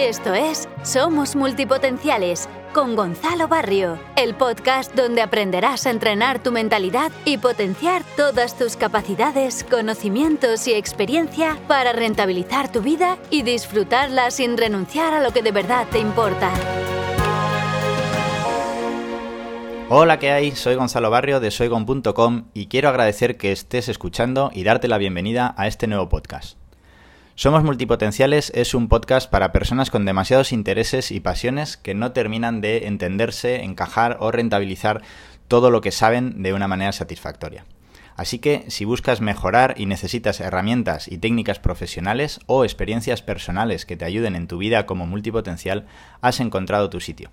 Esto es Somos Multipotenciales con Gonzalo Barrio, el podcast donde aprenderás a entrenar tu mentalidad y potenciar todas tus capacidades, conocimientos y experiencia para rentabilizar tu vida y disfrutarla sin renunciar a lo que de verdad te importa. Hola, ¿qué hay? Soy Gonzalo Barrio de soygon.com y quiero agradecer que estés escuchando y darte la bienvenida a este nuevo podcast. Somos Multipotenciales es un podcast para personas con demasiados intereses y pasiones que no terminan de entenderse, encajar o rentabilizar todo lo que saben de una manera satisfactoria. Así que si buscas mejorar y necesitas herramientas y técnicas profesionales o experiencias personales que te ayuden en tu vida como multipotencial, has encontrado tu sitio.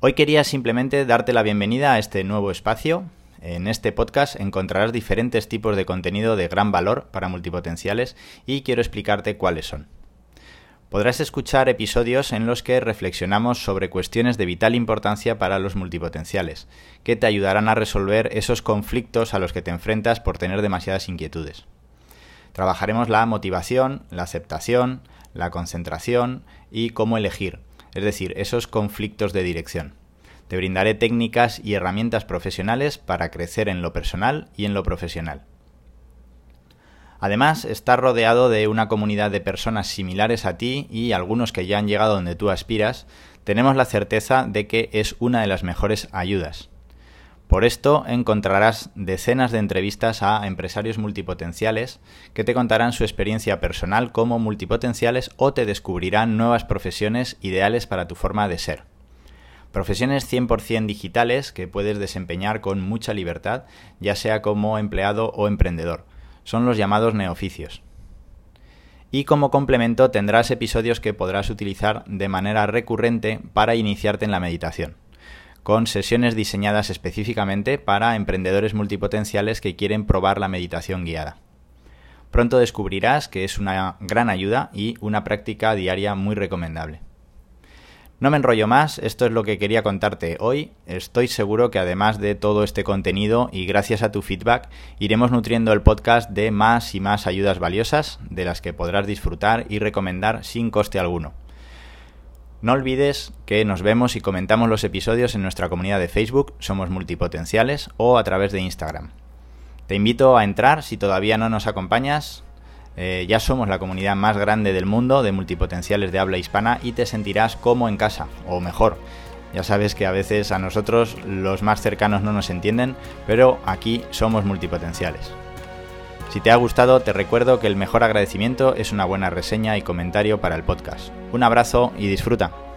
Hoy quería simplemente darte la bienvenida a este nuevo espacio en este podcast encontrarás diferentes tipos de contenido de gran valor para multipotenciales y quiero explicarte cuáles son. Podrás escuchar episodios en los que reflexionamos sobre cuestiones de vital importancia para los multipotenciales, que te ayudarán a resolver esos conflictos a los que te enfrentas por tener demasiadas inquietudes. Trabajaremos la motivación, la aceptación, la concentración y cómo elegir, es decir, esos conflictos de dirección. Te brindaré técnicas y herramientas profesionales para crecer en lo personal y en lo profesional. Además, estás rodeado de una comunidad de personas similares a ti y algunos que ya han llegado donde tú aspiras, tenemos la certeza de que es una de las mejores ayudas. Por esto encontrarás decenas de entrevistas a empresarios multipotenciales que te contarán su experiencia personal como multipotenciales o te descubrirán nuevas profesiones ideales para tu forma de ser. Profesiones 100% digitales que puedes desempeñar con mucha libertad, ya sea como empleado o emprendedor. Son los llamados neoficios. Y como complemento tendrás episodios que podrás utilizar de manera recurrente para iniciarte en la meditación, con sesiones diseñadas específicamente para emprendedores multipotenciales que quieren probar la meditación guiada. Pronto descubrirás que es una gran ayuda y una práctica diaria muy recomendable. No me enrollo más, esto es lo que quería contarte hoy. Estoy seguro que además de todo este contenido y gracias a tu feedback, iremos nutriendo el podcast de más y más ayudas valiosas de las que podrás disfrutar y recomendar sin coste alguno. No olvides que nos vemos y comentamos los episodios en nuestra comunidad de Facebook, Somos Multipotenciales, o a través de Instagram. Te invito a entrar si todavía no nos acompañas eh, ya somos la comunidad más grande del mundo de multipotenciales de habla hispana y te sentirás como en casa, o mejor. Ya sabes que a veces a nosotros los más cercanos no nos entienden, pero aquí somos multipotenciales. Si te ha gustado, te recuerdo que el mejor agradecimiento es una buena reseña y comentario para el podcast. Un abrazo y disfruta.